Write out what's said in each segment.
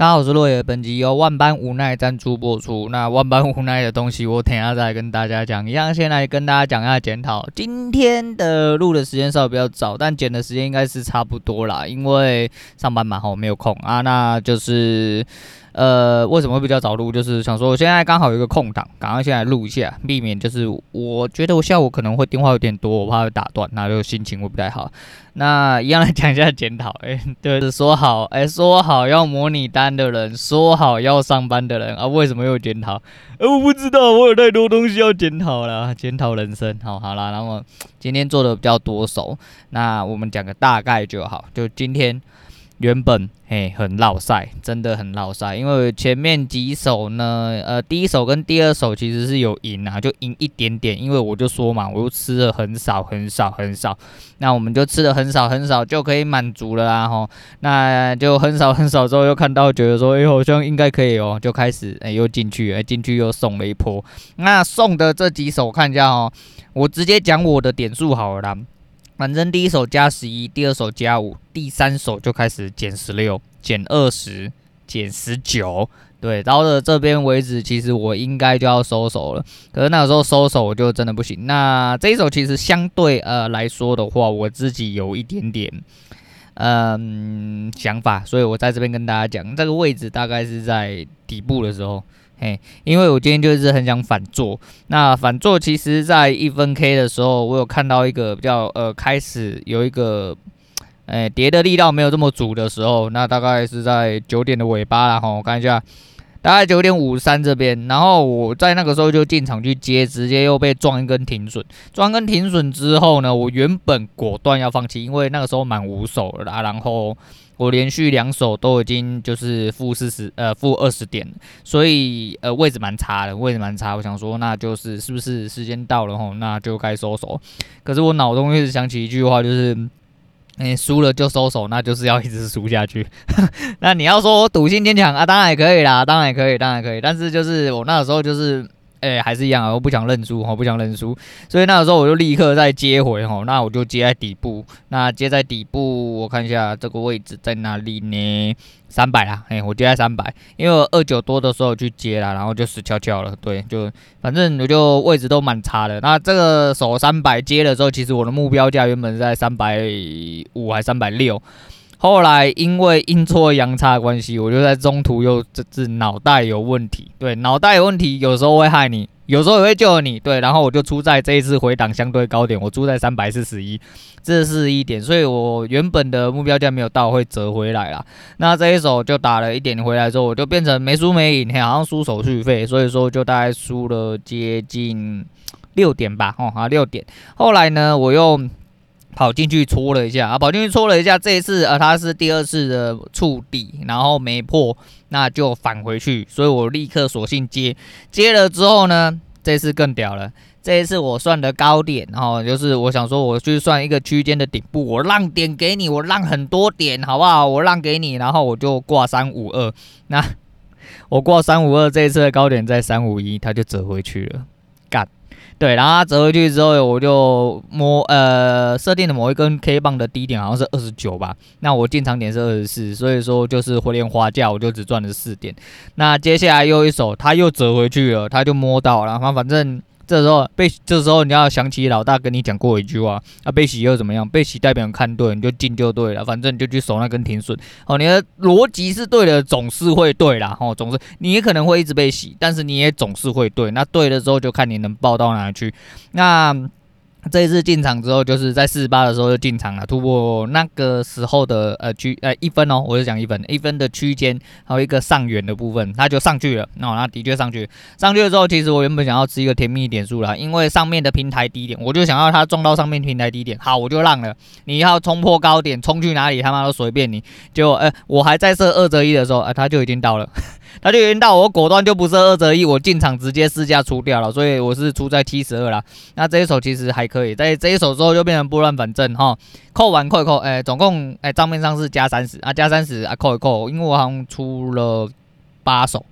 大家好，我是落野。本集由万般无奈赞助播出。那万般无奈的东西，我等下再跟大家讲。一样，先来跟大家讲一下检讨。今天的录的时间稍微比较早，但剪的时间应该是差不多啦，因为上班嘛，我，没有空啊。那就是。呃，为什么会比较早录？就是想说，我现在刚好有一个空档，赶快先来录一下，避免就是我觉得我下午可能会电话有点多，我怕会打断，那就心情会不太好。那一样来讲一下检讨，哎，对，说好，哎，说好要模拟单的人，说好要上班的人啊，为什么又检讨？哎，我不知道，我有太多东西要检讨了，检讨人生。好，好啦，那么今天做的比较多手，那我们讲个大概就好，就今天。原本嘿很落赛，真的很落赛，因为前面几手呢，呃，第一手跟第二手其实是有赢啊，就赢一点点，因为我就说嘛，我又吃了很少很少很少，那我们就吃的很少很少就可以满足了啦吼，那就很少很少之后又看到觉得说，哎，好像应该可以哦，就开始哎又进去，哎进去又送了一波，那送的这几手看一下哦，我直接讲我的点数好了啦。反正第一手加十一，第二手加五，第三手就开始减十六、减二十、减十九。对，到了这边为止，其实我应该就要收手了。可是那个时候收手我就真的不行。那这一手其实相对呃来说的话，我自己有一点点嗯想法，所以我在这边跟大家讲，这个位置大概是在底部的时候。嘿，因为我今天就是很想反做。那反做其实，在一分 K 的时候，我有看到一个比较呃，开始有一个，哎，跌的力道没有这么足的时候，那大概是在九点的尾巴了。哈，我看一下，大概九点五三这边。然后我在那个时候就进场去接，直接又被撞一根停损。撞根停损之后呢，我原本果断要放弃，因为那个时候满五手了啦，然后。我连续两手都已经就是负四十呃负二十点，所以呃位置蛮差的，位置蛮差。我想说，那就是是不是时间到了吼，那就该收手。可是我脑中一直想起一句话，就是，你输了就收手，那就是要一直输下去。那你要说我赌性坚强啊，当然也可以啦，当然也可以，当然可以。但是就是我那时候就是。哎、还是一样啊，我不想认输，我不想认输，所以那个时候我就立刻再接回吼，那我就接在底部，那接在底部，我看一下这个位置在哪里呢？三百啦，哎、我接在三百，因为二九多的时候去接啦，然后就死翘翘了，对，就反正我就位置都蛮差的。那这个手三百接了之后，其实我的目标价原本是在三百五还三百六。后来因为阴错阳差的关系，我就在中途又这这脑袋有问题，对，脑袋有问题，有时候会害你，有时候也会救你，对，然后我就出在这一次回档相对高点，我出在三百四十一，这是一点，所以我原本的目标价没有到，会折回来啦。那这一手就打了一点回来之后，我就变成没输没赢，好像输手续费，所以说就大概输了接近六点吧，哦，好像六点。后来呢，我又。跑进去搓了一下啊，跑进去搓了一下，这一次呃，它是第二次的触底，然后没破，那就返回去，所以我立刻索性接，接了之后呢，这次更屌了，这一次我算的高点，然后就是我想说我去算一个区间的顶部，我让点给你，我让很多点，好不好？我让给你，然后我就挂三五二，那 我挂三五二，这一次的高点在三五一，它就折回去了。对，然后它折回去之后，我就摸呃设定的某一根 K 棒的低点好像是二十九吧，那我进场点是二十四，所以说就是回连花价，我就只赚了四点。那接下来又一手，它又折回去了，它就摸到了，然后反正。这时候被，这时候你要想起老大跟你讲过一句话啊，被洗又怎么样？被洗代表看对，你就进就对了，反正你就去守那根停损。哦，你的逻辑是对的，总是会对啦。哦，总是你也可能会一直被洗，但是你也总是会对。那对了之后，就看你能报到哪去。那。这一次进场之后，就是在四十八的时候就进场了，突破那个时候的呃区呃一分哦，我就讲一分一分的区间，还有一个上缘的部分，它就上去了。那、哦、那的确上去，上去了之后，其实我原本想要吃一个甜蜜点数啦，因为上面的平台低点，我就想要它撞到上面平台低点，好，我就让了。你要冲破高点，冲去哪里他妈都随便你。就呃，我还在设二择一的时候，呃，它就已经到了。他就已经到，我果断就不是二择一，我进场直接试价出掉了，所以我是出在七十二啦。那这一手其实还可以，在这一手之后就变成拨乱反正哈，扣完扣一扣，哎、总共哎账、面上是加三十啊，加三十啊，扣一扣，因为我好像出了八手，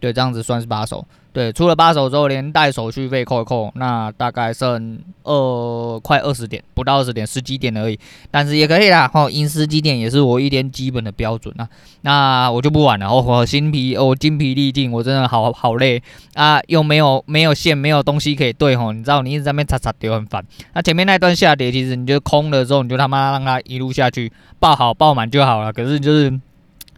对，这样子算是八手。对，出了八手之后，连带手续费扣一扣，那大概剩二快二十点，不到二十点，十几点而已。但是也可以啦，吼，赢十几点也是我一天基本的标准啊。那我就不玩了，我我心疲，我精疲力尽，我真的好好累啊，又没有没有线，没有东西可以对吼，你知道，你一直在那边擦擦丢很烦。那前面那段下跌，其实你就空了之后，你就他妈让它一路下去，爆好爆满就好了。可是就是。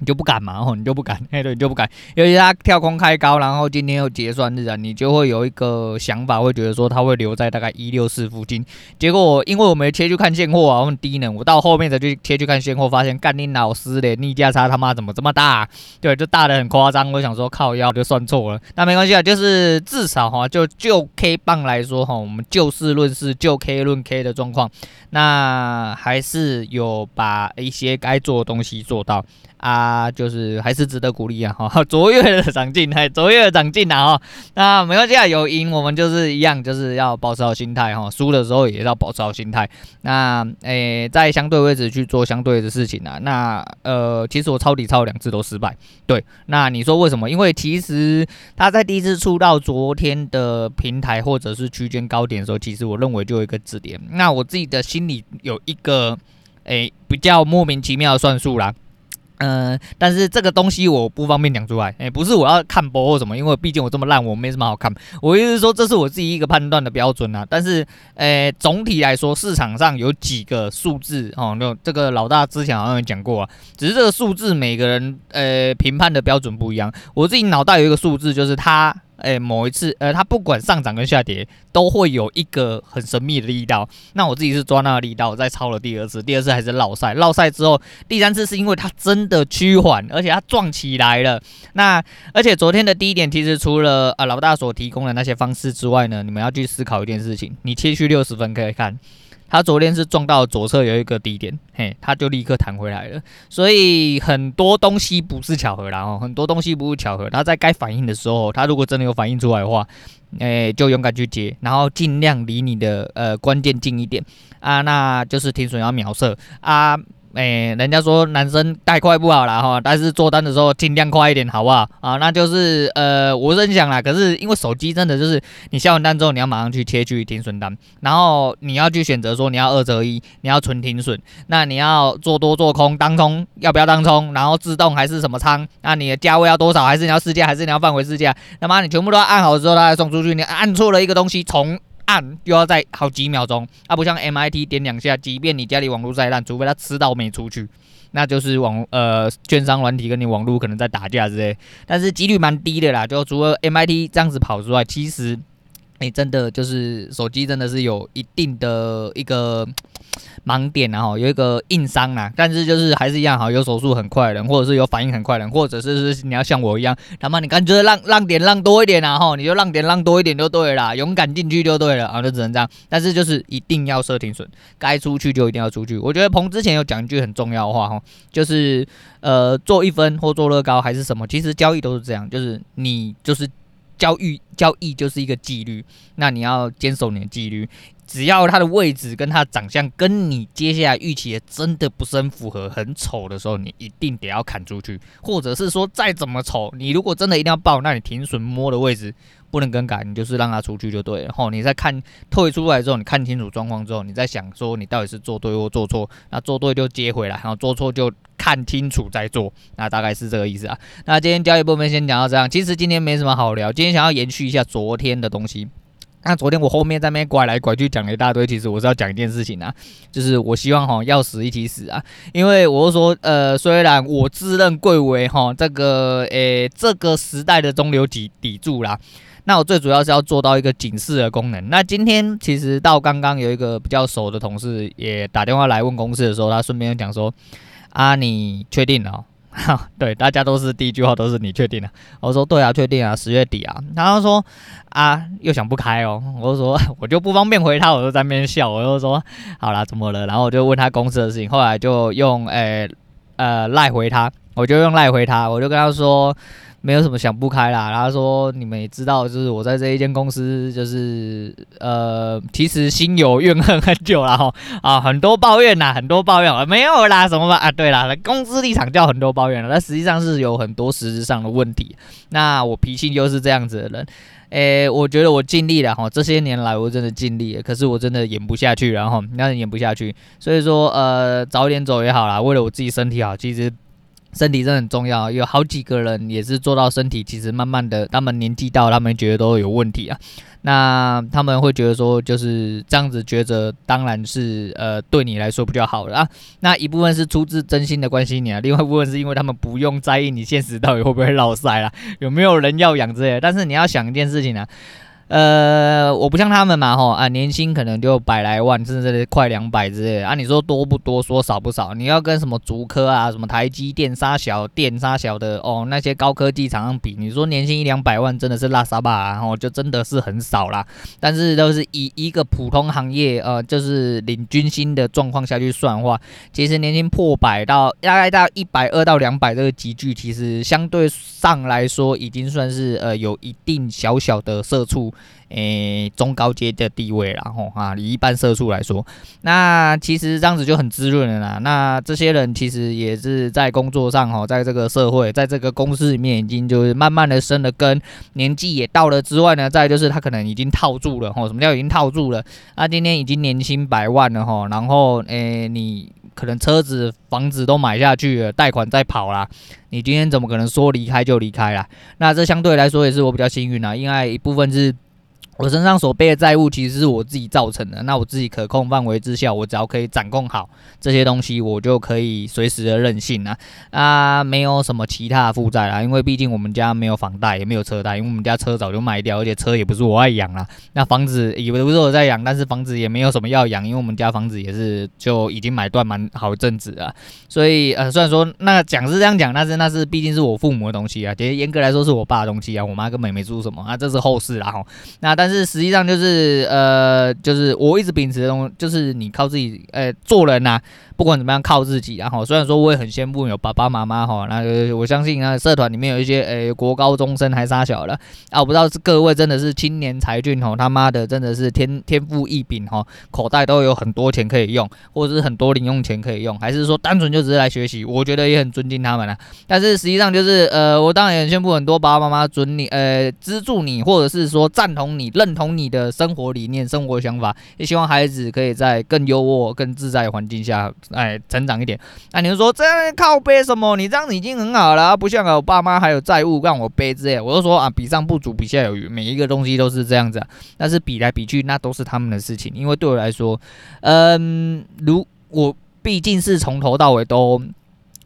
你就不敢嘛，吼，你就不敢，哎，对，你就不敢，尤其他跳空开高，然后今天又结算日啊，你就会有一个想法，会觉得说他会留在大概一六四附近。结果因为我没切去看现货啊，我很低能，我到后面才去切去看现货，发现干你老师的逆价差他妈怎么这么大？对，就大的很夸张。我想说靠腰就算错了，那没关系啊，就是至少哈，就就 K 棒来说哈，我们就事论事，就 K 论 K 的状况，那还是有把一些该做的东西做到。啊，就是还是值得鼓励啊！哈，卓越的长进，还卓越的长进啊！哈，那没关系啊，有赢我们就是一样，就是要保持好心态哈。输的时候也要保持好心态。那诶、在相对位置去做相对的事情啊。那呃，其实我抄底抄两次都失败。对，那你说为什么？因为其实他在第一次出到昨天的平台或者是区间高点的时候，其实我认为就有一个止点。那我自己的心里有一个诶、比较莫名其妙的算数啦。嗯、但是这个东西我不方便讲出来，哎，不是我要看播或什么，因为毕竟我这么烂，我没什么好看。我意思是说，这是我自己一个判断的标准啊。但是，呃，总体来说，市场上有几个数字哦，那这个老大之前好像有讲过啊，只是这个数字每个人呃评判的标准不一样。我自己脑袋有一个数字，就是它。哎，某一次，呃，它不管上涨跟下跌，都会有一个很神秘的力道。那我自己是抓那个力道，我再抄了第二次，第二次还是落赛，落赛之后，第三次是因为它真的趋缓，而且它撞起来了。那而且昨天的低点，其实除了啊老大所提供的那些方式之外呢，你们要去思考一件事情，你切去六十分可以看。他昨天是撞到左侧有一个低点，嘿，他就立刻弹回来了。所以很多东西不是巧合然后，很多东西不是巧合。他在该反应的时候，他如果真的有反应出来的话，诶，就勇敢去接，然后尽量离你的呃关键近一点啊，那就是停损要秒射啊。哎、人家说男生太快不好啦哈，但是做单的时候尽量快一点，好不好啊？那就是呃，我是很想啦，可是因为手机真的就是你下完单之后，你要马上去切去停损单，然后你要去选择说你要二择一，你要纯停损，那你要做多做空，当冲要不要当冲，然后自动还是什么仓？那你的价位要多少？还是你要试价？还是你要放回试价？那么你全部都要按好之后，他再送出去。你按错了一个东西，从 按又要在好几秒钟，啊，不像 MIT 点两下，即便你家里网络再烂，除非它吃到没出去，那就是网呃券商软体跟你网络可能在打架之类，但是几率蛮低的啦。就除了 MIT 这样子跑之外，其实你、真的就是手机真的是有一定的一个。盲点然后有一个硬伤啊，但是就是还是一样好，有手速很快的人，或者是有反应很快的人，或者是是你要像我一样，他妈你干脆让让点让多一点然后你就让点让多一点就对了，勇敢进去就对了啊，就只能这样。但是就是一定要设停损，该出去就一定要出去。我觉得彭之前有讲一句很重要的话哈，就是呃做一分或做乐高还是什么，其实交易都是这样，就是你就是交易交易就是一个纪律，那你要坚守你的纪律。只要它的位置跟它长相跟你接下来预期的真的不是很符合，很丑的时候，你一定得要砍出去，或者是说再怎么丑，你如果真的一定要爆，那你停损摸的位置不能更改，你就是让他出去就对了。吼，你在看退出来之后，你看清楚状况之后，你再想说你到底是做对或做错，那做对就接回来，然后做错就看清楚再做，那大概是这个意思啊。那今天交易部分先讲到这样，其实今天没什么好聊，今天想要延续一下昨天的东西。那昨天我后面在那边拐来拐去讲了一大堆，其实我是要讲一件事情啊，就是我希望哈要死一起死啊，因为我是说呃，虽然我自认贵为哈这个诶、这个时代的中流砥砥柱啦，那我最主要是要做到一个警示的功能。那今天其实到刚刚有一个比较熟的同事也打电话来问公司的时候，他顺便讲说啊，你确定了？哈，对，大家都是第一句话都是你确定了？我说对啊，确定啊，十月底啊。然后说啊，又想不开哦。我就说 我就不方便回他，我就在那边笑。我就说好啦，怎么了？然后我就问他公司的事情。后来就用诶呃赖回他，我就用赖回他，我就跟他说，没有什么想不开啦。他说你们也知道，就是我在这一间公司，就是呃，其实心有怨恨很久了哈啊，很多抱怨呐，很多抱怨，没有啦，什么吧啊，对啦，公司立场叫很多抱怨了，但实际上是有很多实质上的问题。那我脾气就是这样子的人。诶、我觉得我尽力了哈，这些年来我真的尽力了，可是我真的演不下去，然后那演不下去，所以说呃，早点走也好啦，为了我自己身体好，其实。身体真的很重要，有好几个人也是做到身体，其实慢慢的，他们年纪到，他们觉得都有问题啊。那他们会觉得说，就是这样子抉择，当然是呃对你来说比较好了啊。那一部分是出自真心的关心你啊，另外一部分是因为他们不用在意你现实到底会不会落赛啦，有没有人要养之类的。但是你要想一件事情啊。呃，我不像他们嘛，吼啊，年薪可能就百来万，甚至快两百之类啊。你说多不多？说少不少。你要跟什么竹科啊、什么台积电、沙小电、沙小的哦，那些高科技厂商比，你说年薪一两百万真的是拉沙巴啊，吼，就真的是很少啦。但是都是以一个普通行业，呃，就是领军薪的状况下去算的话，其实年薪破百到大概到一百二到两百这个级距，其实相对上来说已经算是呃有一定小小的社畜。诶、中高阶的地位，然后啊，以一般社畜来说，那其实这样子就很滋润了啦。那这些人其实也是在工作上哈，在这个社会，在这个公司里面，已经就是慢慢的生了根，年纪也到了之外呢，再就是他可能已经套住了哈。什么叫已经套住了？他今天已经年薪百万了哈，然后诶、你可能车子、房子都买下去了，贷款在跑啦。你今天怎么可能说离开就离开啦？那这相对来说也是我比较幸运啦，因为一部分是。我身上所背的债务其实是我自己造成的，那我自己可控范围之下，我只要可以掌控好这些东西，我就可以随时的任性啊啊，没有什么其他的负债啦，因为毕竟我们家没有房贷，也没有车贷，因为我们家车早就卖掉，而且车也不是我爱养啦。那房子也不是我在养，但是房子也没有什么要养，因为我们家房子也是就已经买断蛮好一阵子了，所以呃，虽然说那讲是这样讲，但是那是毕竟是我父母的东西啊，其实严格来说是我爸的东西啊，我妈根本也没做什么啊，这是后事啦吼。那但是。实际上就是呃，就是我一直秉持的东西，就是你靠自己，呃、做人呐、不管怎么样，靠自己。然后虽然说我也很羡慕有爸爸妈妈哈，那个我相信啊，社团里面有一些诶、国高中生还差小了啊，我不知道是各位真的是青年才俊吼，他妈的真的是天天赋异禀哈，口袋都有很多钱可以用，或者是很多零用钱可以用，还是说单纯就只是来学习？我觉得也很尊敬他们了。但是实际上就是呃，我当然也很羡慕很多爸爸妈妈准你呃资助你，或者是说赞同你、认同你的生活理念、生活想法，也希望孩子可以在更优渥、更自在环境下。哎，成长一点。那、你就说这样靠背什么？你这样子已经很好了，不像我爸妈还有债务让我背之类。我就说啊，比上不足，比下有余，每一个东西都是这样子，但是比来比去，那都是他们的事情。因为对我来说，嗯，如我毕竟是从头到尾都。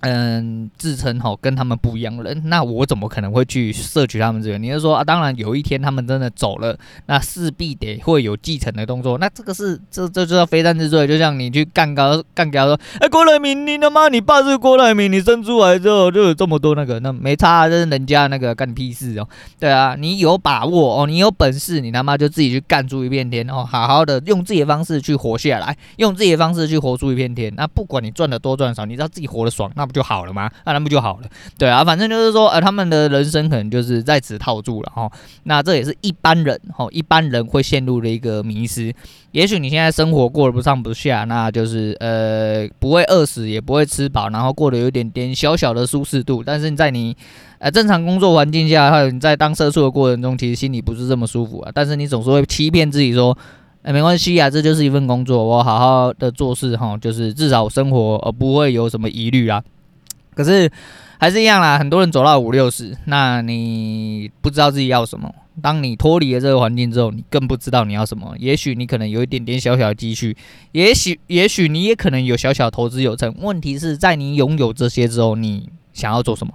嗯，自称吼跟他们不一样的人，那我怎么可能会去摄取他们这个？你就说啊，当然有一天他们真的走了，那势必得会有继承的动作。那这个是这这就叫非战之罪，就像你去干高干高说，哎、郭台铭，你他妈你爸是郭台铭，你生出来之后就有这么多那个，那没差、啊，这是人家那个干屁事哦。对啊，你有把握哦，你有本事，你他妈就自己去干出一片天哦，好好的用自己的方式去活下来，用自己的方式去活出一片天。那不管你赚的多赚少，你知道自己活得爽，那不。就好了吗？那那不就好了？对啊，反正就是说，呃，他们的人生可能就是在此套住了哈。那这也是一般人哈，一般人会陷入的一个迷失。也许你现在生活过得不上不下，那就是呃不会饿死，也不会吃饱，然后过得有点点小小的舒适度。但是在你呃正常工作环境下，还有你在当社畜的过程中，其实心里不是这么舒服啊。但是你总是会欺骗自己说。哎，没关系啊，这就是一份工作，我好好的做事哈，就是至少生活呃不会有什么疑虑啊。可是还是一样啦，很多人走到五六十，那你不知道自己要什么。当你脱离了这个环境之后，你更不知道你要什么。也许你可能有一点点小小的积蓄，也许也许你也可能有小小投资有成。问题是在你拥有这些之后，你想要做什么？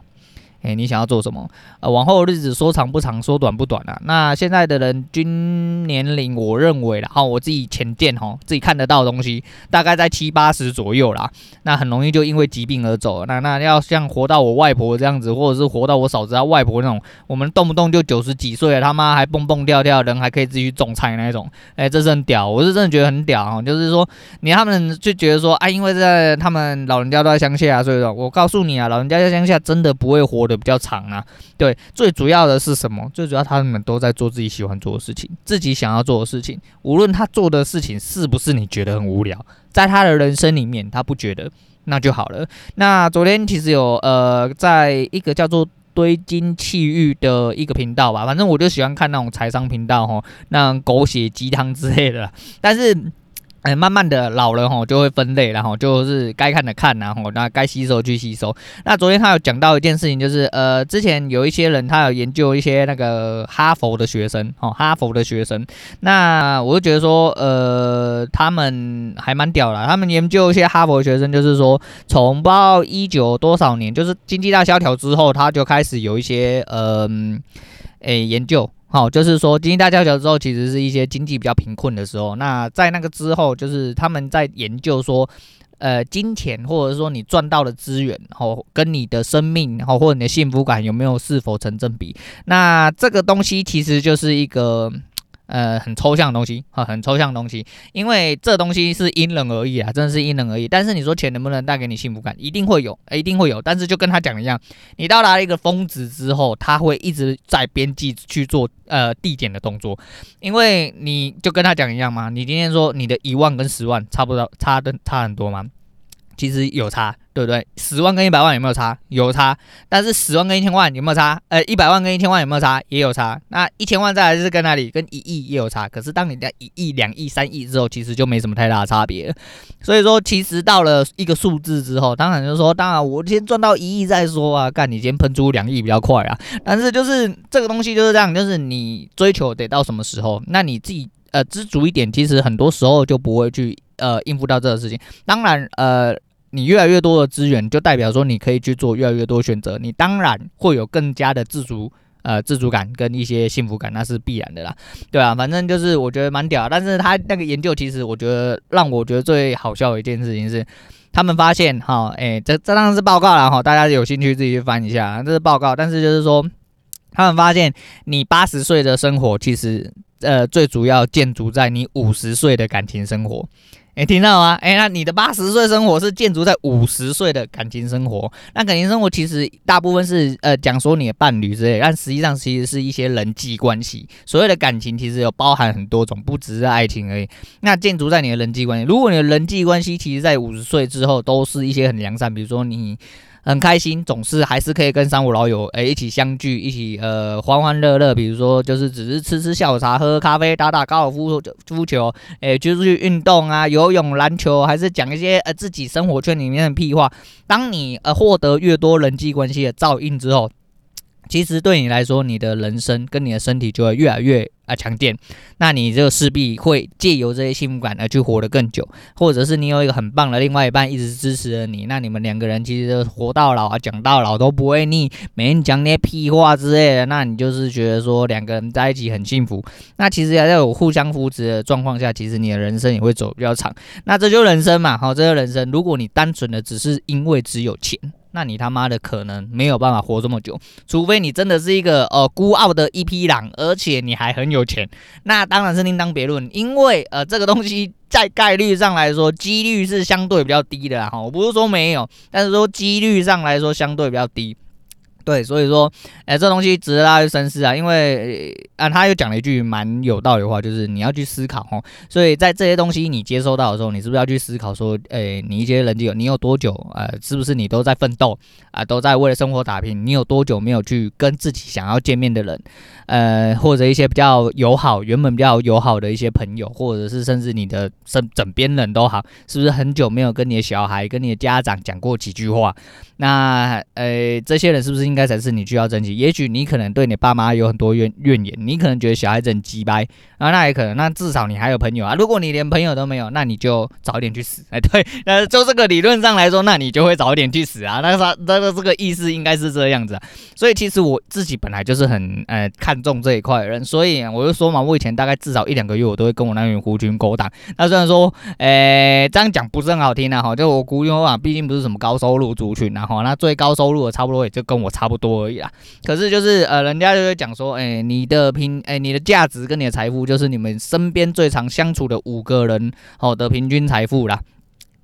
诶，你想要做什么？呃，往后日子说长不长，说短不短啊。那现在的人均年龄，我认为啦，哈，我自己浅见哈，自己看得到的东西，大概在七八十左右啦。那很容易就因为疾病而走。那那要像活到我外婆这样子，或者是活到我嫂子她外婆那种，我们动不动就九十几岁了，他妈还蹦蹦跳跳，人还可以自己种菜那种。诶，这是很屌，我是真的觉得很屌哈。就是说，你他们就觉得说，啊，因为在他们老人家都在乡下啊，所以说，我告诉你啊，老人家在乡下真的不会活的比较长啊。对，最主要的是什么？最主要他们都在做自己喜欢做的事情，自己想要做的事情，无论他做的事情是不是你觉得很无聊，在他的人生里面他不觉得，那就好了。那昨天其实有呃，在一个叫做。堆金气玉的一个频道吧，反正我就喜欢看那种财商频道吼，那狗血鸡汤之类的，但是。哎，慢慢的老了吼，就会分类，然后就是该看的看，然后那该吸收去吸收。那昨天他有讲到一件事情，就是呃，之前有一些人他有研究一些那个哈佛的学生，哦，哈佛的学生，那我就觉得说，呃，他们还蛮屌的，他们研究一些哈佛学生，就是说从不知道一九多少年，就是经济大萧条之后，他就开始有一些呃，哎，研究。好，就是说经济大萧条之后，其实是一些经济比较贫困的时候。那在那个之后，就是他们在研究说，呃，金钱或者说你赚到的资源，然后，跟你的生命，然后，或者你的幸福感有没有是否成正比？那这个东西其实就是一个。呃，很抽象的东西，哈，很抽象的东西，因为这东西是因人而异啊，真的是因人而异。但是你说钱能不能带给你幸福感，一定会有，一定会有。但是就跟他讲一样，你到达一个峰值之后，他会一直在边际去做呃递减的动作，因为你就跟他讲一样嘛，你今天说你的一万跟十万差不多，差的差很多吗？其实有差，对不对？十万跟一百万有没有差？有差。但是十万跟一千万有没有差？呃，一百万跟一千万有没有差？也有差。那一千万再来是跟哪里？跟一亿也有差。可是当你的一亿、两亿、三亿之后，其实就没什么太大的差别。所以说，其实到了一个数字之后，当然就是说，当然我先赚到一亿再说啊。干，你先喷出两亿比较快啊。但是就是这个东西就是这样，就是你追求得到什么时候，那你自己呃知足一点，其实很多时候就不会去呃应付到这个事情。当然呃。你越来越多的资源，就代表说你可以去做越来越多选择，你当然会有更加的自主，呃，自主感跟一些幸福感，那是必然的啦，对啊，反正就是我觉得蛮屌，但是他那个研究其实我觉得让我觉得最好笑的一件事情是，他们发现哈，哎、欸，这这当然是报告了哈，大家有兴趣自己去翻一下，这是报告，但是就是说，他们发现你八十岁的生活其实呃最主要建筑在你五十岁的感情生活。哎，听到吗？哎，那你的八十岁生活是建筑在五十岁的感情生活。那感情生活其实大部分是呃讲说你的伴侣之类，但实际上其实是一些人际关系。所谓的感情其实有包含很多种，不只是爱情而已。那建筑在你的人际关系，如果你的人际关系其实在五十岁之后都是一些很良善，比如说你。很开心，总是还是可以跟三五老友诶一起相聚，一起呃欢欢乐乐。比如说，就是只是吃吃下午茶，喝喝咖啡，打打高尔夫夫球，诶，就是去运动啊，游泳、篮球，还是讲一些呃自己生活圈里面的屁话。当你呃获得越多人际关系的照应之后，其实对你来说，你的人生跟你的身体就会越来越啊强健。那你就势必会借由这些幸福感而去活得更久，或者是你有一个很棒的另外一半一直支持着你，那你们两个人其实活到老啊，讲到老都不会腻，每天讲那些屁话之类的，那你就是觉得说两个人在一起很幸福。那其实还在有互相扶持的状况下，其实你的人生也会走比较长。那这就人生嘛，好，这就人生。如果你单纯的只是因为只有钱。那你他妈的可能没有办法活这么久，除非你真的是一个呃孤傲的一匹狼，而且你还很有钱，那当然是另当别论。因为呃这个东西在概率上来说，几率是相对比较低的哈。我不是说没有，但是说几率上来说相对比较低。对，所以说，哎，这东西值得大家去深思啊，因为啊，他又讲了一句蛮有道理的话，就是你要去思考哦。所以在这些东西你接收到的时候，你是不是要去思考说，哎，你一些人际，你有多久，呃，是不是你都在奋斗啊，都在为了生活打拼？你有多久没有去跟自己想要见面的人，呃，或者一些比较友好、原本比较友好的一些朋友，或者是甚至你的身枕边人都好，是不是很久没有跟你的小孩、跟你的家长讲过几句话？那，呃，这些人是不是应该该？才是你需要珍惜。也许你可能对你爸妈有很多怨怨言，你可能觉得小孩子很鸡掰啊，那也可能。那至少你还有朋友啊。如果你连朋友都没有，那你就早点去死。哎，对，呃，就这个理论上来说，那你就会早点去死啊。那他那个这个意思应该是这样子啊。所以其实我自己本来就是很呃看重这一块的人，所以我就说嘛，我以前大概至少一两个月，我都会跟我那群狐群狗党。那虽然说，诶，这样讲不是很好听啊，哈，就我狐群狗党毕竟不是什么高收入族群啊，哈，那最高收入的差不多也就跟我差不多而已啦。可是就是呃，人家就会讲说，哎、你的平，哎、你的价值跟你的财富，就是你们身边最常相处的五个人，好的平均财富啦。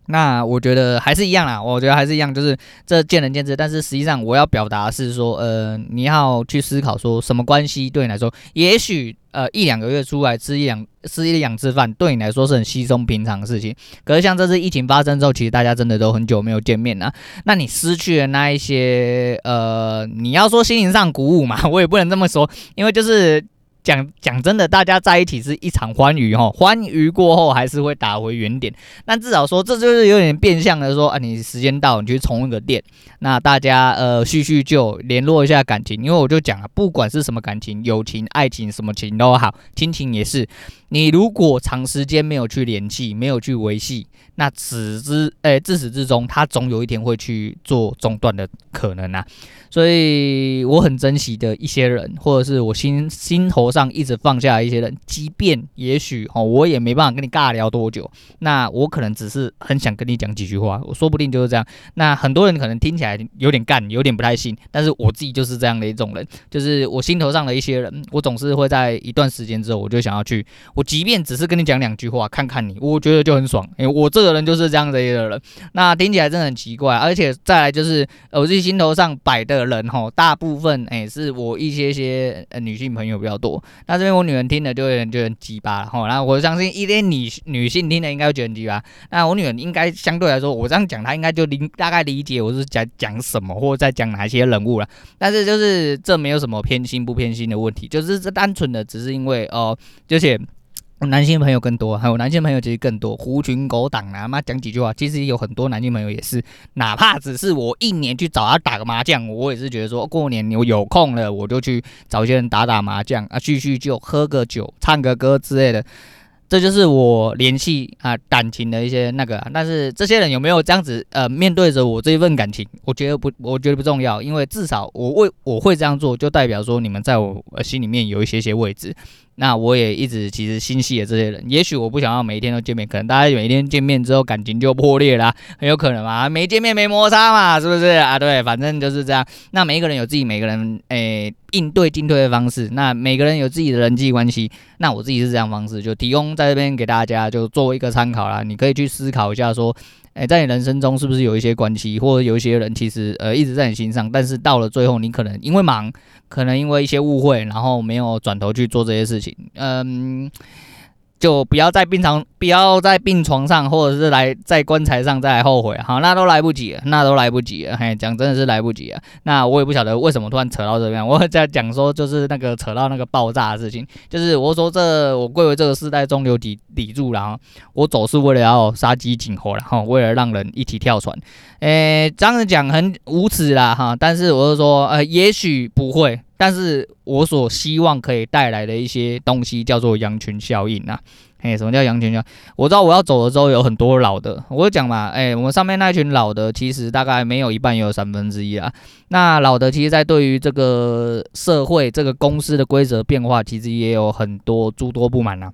那我觉得还是一样啦，我觉得还是一样，就是这见仁见智。但是实际上我要表达是说，呃，你要去思考说什么关系对你来说，也许呃一两个月出来吃一两吃一两次饭，对你来说是很稀松平常的事情。可是像这次疫情发生之后，其实大家真的都很久没有见面了，那你失去了那一些呃，你要说心灵上鼓舞嘛，我也不能这么说，因为就是。讲讲真的，大家在一起是一场欢愉哈，欢愉过后还是会打回原点。但至少说，这就是有点变相的说啊，你时间到，你去充一个电，那大家呃叙叙旧，联络一下感情。因为我就讲了，不管是什么感情，友情、爱情，什么情都好，亲情也是。你如果长时间没有去联系，没有去维系，那此之诶、欸，自始至终，他总有一天会去做中断的可能啊。所以我很珍惜的一些人，或者是我心心头上一直放下一些人，即便也许哦，我也没办法跟你尬聊多久，那我可能只是很想跟你讲几句话，我说不定就是这样。那很多人可能听起来有点干，有点不太信，但是我自己就是这样的一种人，就是我心头上的一些人，我总是会在一段时间之后，我就想要去。我即便只是跟你讲两句话，看看你，我觉得就很爽。因为我这个人就是这样的一个人。那听起来真的很奇怪，而且再来就是，我自己心头上摆的人吼，大部分哎、是我一些些呃女性朋友比较多。那这边我女人听了就有点就很鸡巴了吼。然后我相信一点女女性听了应该会觉得很鸡巴。那我女人应该相对来说，我这样讲她应该就理大概理解我是在讲什么，或者在讲哪些人物了。但是就是这没有什么偏心不偏心的问题，就是这单纯的只是因为哦，就是男性朋友更多，还有男性朋友其实更多，狐群狗党啊，妈讲几句话，其实有很多男性朋友也是，哪怕只是我一年去找他打个麻将，我也是觉得说过年我有空了，我就去找一些人打打麻将啊，叙叙旧，喝个酒，唱个歌之类的。这就是我联系啊感情的一些那个，但是这些人有没有这样子呃面对着我这一份感情，我觉得不，我觉得不重要，因为至少我为我会这样做，就代表说你们在我心里面有一些些位置。那我也一直其实心系的这些人，也许我不想要每一天都见面，可能大家每一天见面之后感情就破裂啦，很有可能嘛，没见面没摩擦嘛，是不是啊？对，反正就是这样。那每一个人有自己每个人诶应对进退的方式，那每个人有自己的人际关系，那我自己是这样方式，就提供在这边给大家，就作为一个参考啦，你可以去思考一下说。诶，在你人生中是不是有一些关系，或者有一些人其实呃一直在你心上，但是到了最后，你可能因为忙，可能因为一些误会，然后没有转头去做这些事情，嗯。就不要在平常，不要在病床上，或者是来在棺材上再来后悔，好，那都来不及了，那都来不及了，嘿，讲真的是来不及了。那我也不晓得为什么突然扯到这边，我在讲说就是那个扯到那个爆炸的事情，就是我说这我贵为这个世代中流砥砥柱，然后我走是为了要杀鸡儆猴，然后为了让人一起跳船，诶、这样子讲很无耻啦，哈，但是我是说，呃，也许不会。但是我所希望可以带来的一些东西叫做羊群效应啊，哎，什么叫羊群效应？我知道我要走的时候有很多老的，我讲嘛，哎，我们上面那群老的其实大概没有一半，也有三分之一啊。那老的其实，在对于这个社会、这个公司的规则变化，其实也有很多诸多不满啊。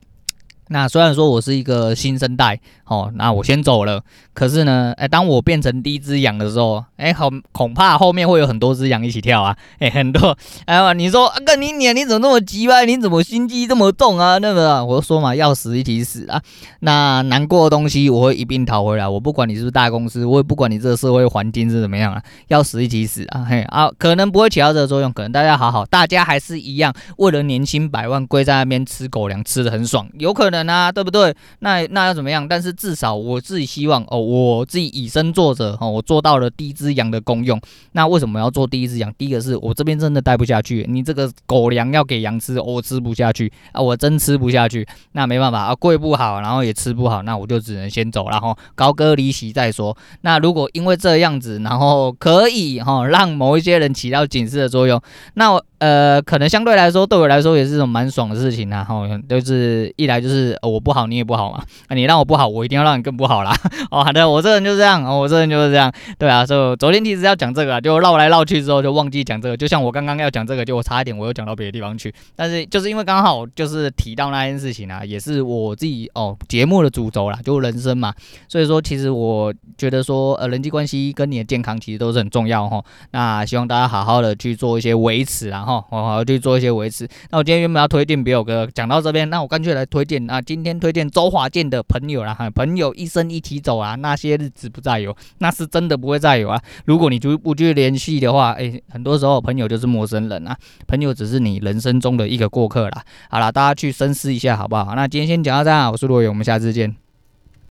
那虽然说我是一个新生代，哦，那我先走了。可是呢，哎，当我变成第一只羊的时候，哎，好，恐怕后面会有很多只羊一起跳啊，哎，很多，哎，你说，哥，你你你怎么那么急歪？你怎么心机这么重啊？那个，我就说嘛，要死一起死啊。那难过的东西我会一并讨回来，我不管你是不是大公司，我也不管你这个社会环境是怎么样啊，要死一起死啊，嘿啊，可能不会起到这个作用，可能大家好好，大家还是一样，为了年薪百万，跪在那边吃狗粮，吃的很爽，有可能啊，对不对？那那要怎么样？但是至少我自己希望哦。我自己以身作则哈，我做到了第一只羊的功用。那为什么要做第一只羊？第一个是我这边真的待不下去，你这个狗粮要给羊吃，我吃不下去啊，我真吃不下去。那没办法啊，跪不好，然后也吃不好，那我就只能先走，然后高歌离席再说。那如果因为这样子，然后可以哈让某一些人起到警示的作用，那我。呃，可能相对来说，对我来说也是一种蛮爽的事情呐。吼，就是一来就是我不好，你也不好嘛。那你让我不好，我一定要让你更不好啦。哦，好的，我这人就是这样，哦，我这人就是这样。对啊，所以昨天其实要讲这个，就绕来绕去之后就忘记讲这个。就像我刚刚要讲这个，就我差一点我又讲到别的地方去。但是就是因为刚好就是提到那件事情啊，也是我自己哦节目的主轴啦，就人生嘛。所以说，其实我觉得说，呃，人际关系跟你的健康其实都是很重要哈。那希望大家好好的去做一些维持，然后。哈，我要去做一些维持。那我今天原本要推荐别友哥，讲到这边，那我干脆来推荐那，今天推荐周华健的朋友啦，哈，朋友一生一起走啊，那些日子不再有，那是真的不会再有啊。如果你就不去联系的话，哎、很多时候朋友就是陌生人啊，朋友只是你人生中的一个过客啦。好啦，大家去深思一下好不好？那今天先讲到这样，我是罗伟，我们下次见。